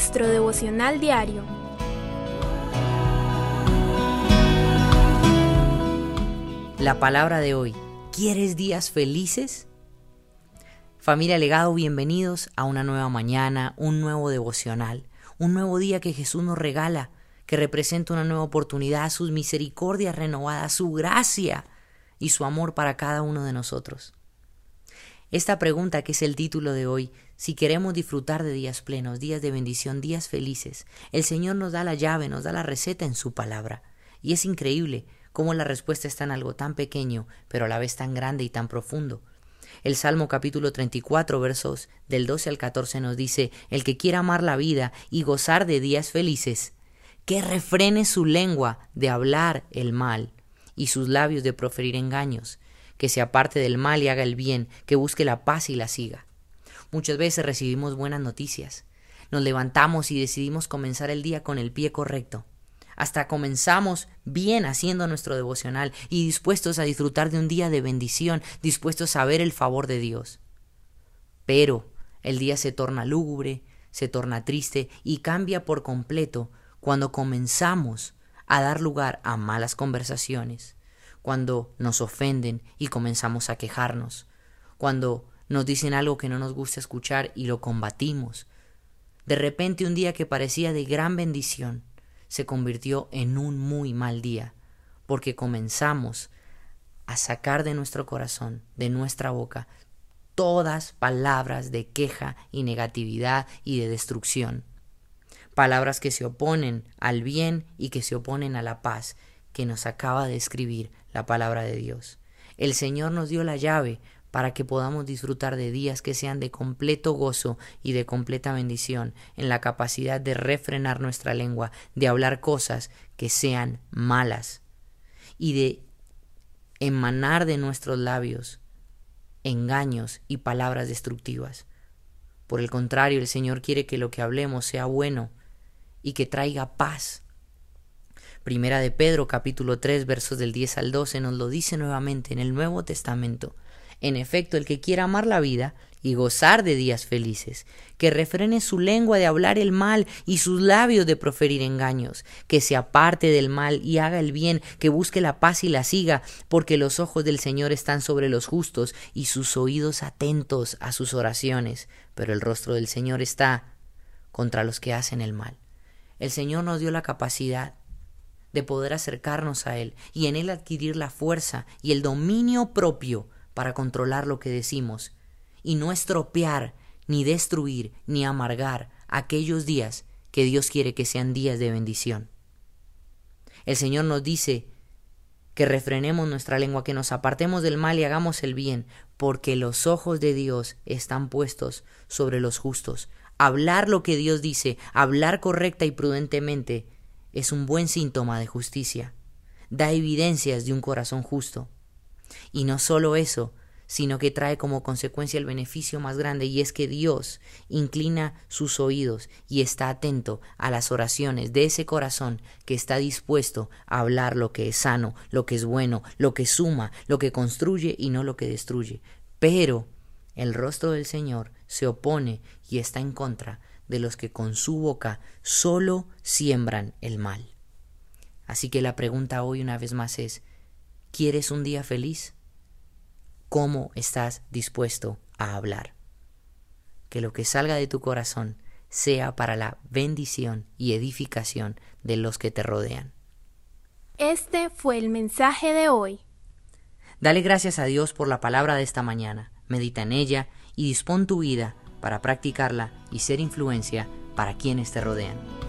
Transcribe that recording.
nuestro devocional diario. La palabra de hoy, ¿quieres días felices? Familia Legado, bienvenidos a una nueva mañana, un nuevo devocional, un nuevo día que Jesús nos regala, que representa una nueva oportunidad, sus misericordias renovadas, su gracia y su amor para cada uno de nosotros. Esta pregunta, que es el título de hoy, si queremos disfrutar de días plenos, días de bendición, días felices, el Señor nos da la llave, nos da la receta en su palabra. Y es increíble cómo la respuesta está en algo tan pequeño, pero a la vez tan grande y tan profundo. El Salmo capítulo 34 versos del 12 al 14 nos dice, el que quiera amar la vida y gozar de días felices, que refrene su lengua de hablar el mal y sus labios de proferir engaños, que se aparte del mal y haga el bien, que busque la paz y la siga. Muchas veces recibimos buenas noticias. Nos levantamos y decidimos comenzar el día con el pie correcto. Hasta comenzamos bien haciendo nuestro devocional y dispuestos a disfrutar de un día de bendición, dispuestos a ver el favor de Dios. Pero el día se torna lúgubre, se torna triste y cambia por completo cuando comenzamos a dar lugar a malas conversaciones, cuando nos ofenden y comenzamos a quejarnos, cuando nos dicen algo que no nos gusta escuchar y lo combatimos. De repente un día que parecía de gran bendición se convirtió en un muy mal día, porque comenzamos a sacar de nuestro corazón, de nuestra boca, todas palabras de queja y negatividad y de destrucción. Palabras que se oponen al bien y que se oponen a la paz, que nos acaba de escribir la palabra de Dios. El Señor nos dio la llave para que podamos disfrutar de días que sean de completo gozo y de completa bendición, en la capacidad de refrenar nuestra lengua, de hablar cosas que sean malas y de emanar de nuestros labios engaños y palabras destructivas. Por el contrario, el Señor quiere que lo que hablemos sea bueno y que traiga paz Primera de Pedro capítulo 3 versos del 10 al 12 nos lo dice nuevamente en el Nuevo Testamento. En efecto, el que quiera amar la vida y gozar de días felices, que refrene su lengua de hablar el mal y sus labios de proferir engaños, que se aparte del mal y haga el bien, que busque la paz y la siga, porque los ojos del Señor están sobre los justos y sus oídos atentos a sus oraciones, pero el rostro del Señor está contra los que hacen el mal. El Señor nos dio la capacidad de poder acercarnos a Él y en Él adquirir la fuerza y el dominio propio para controlar lo que decimos y no estropear, ni destruir, ni amargar aquellos días que Dios quiere que sean días de bendición. El Señor nos dice que refrenemos nuestra lengua, que nos apartemos del mal y hagamos el bien, porque los ojos de Dios están puestos sobre los justos. Hablar lo que Dios dice, hablar correcta y prudentemente, es un buen síntoma de justicia, da evidencias de un corazón justo. Y no solo eso, sino que trae como consecuencia el beneficio más grande y es que Dios inclina sus oídos y está atento a las oraciones de ese corazón que está dispuesto a hablar lo que es sano, lo que es bueno, lo que suma, lo que construye y no lo que destruye. Pero el rostro del Señor se opone y está en contra de los que con su boca solo siembran el mal. Así que la pregunta hoy una vez más es, ¿quieres un día feliz? ¿Cómo estás dispuesto a hablar? Que lo que salga de tu corazón sea para la bendición y edificación de los que te rodean. Este fue el mensaje de hoy. Dale gracias a Dios por la palabra de esta mañana, medita en ella y dispón tu vida para practicarla y ser influencia para quienes te rodean.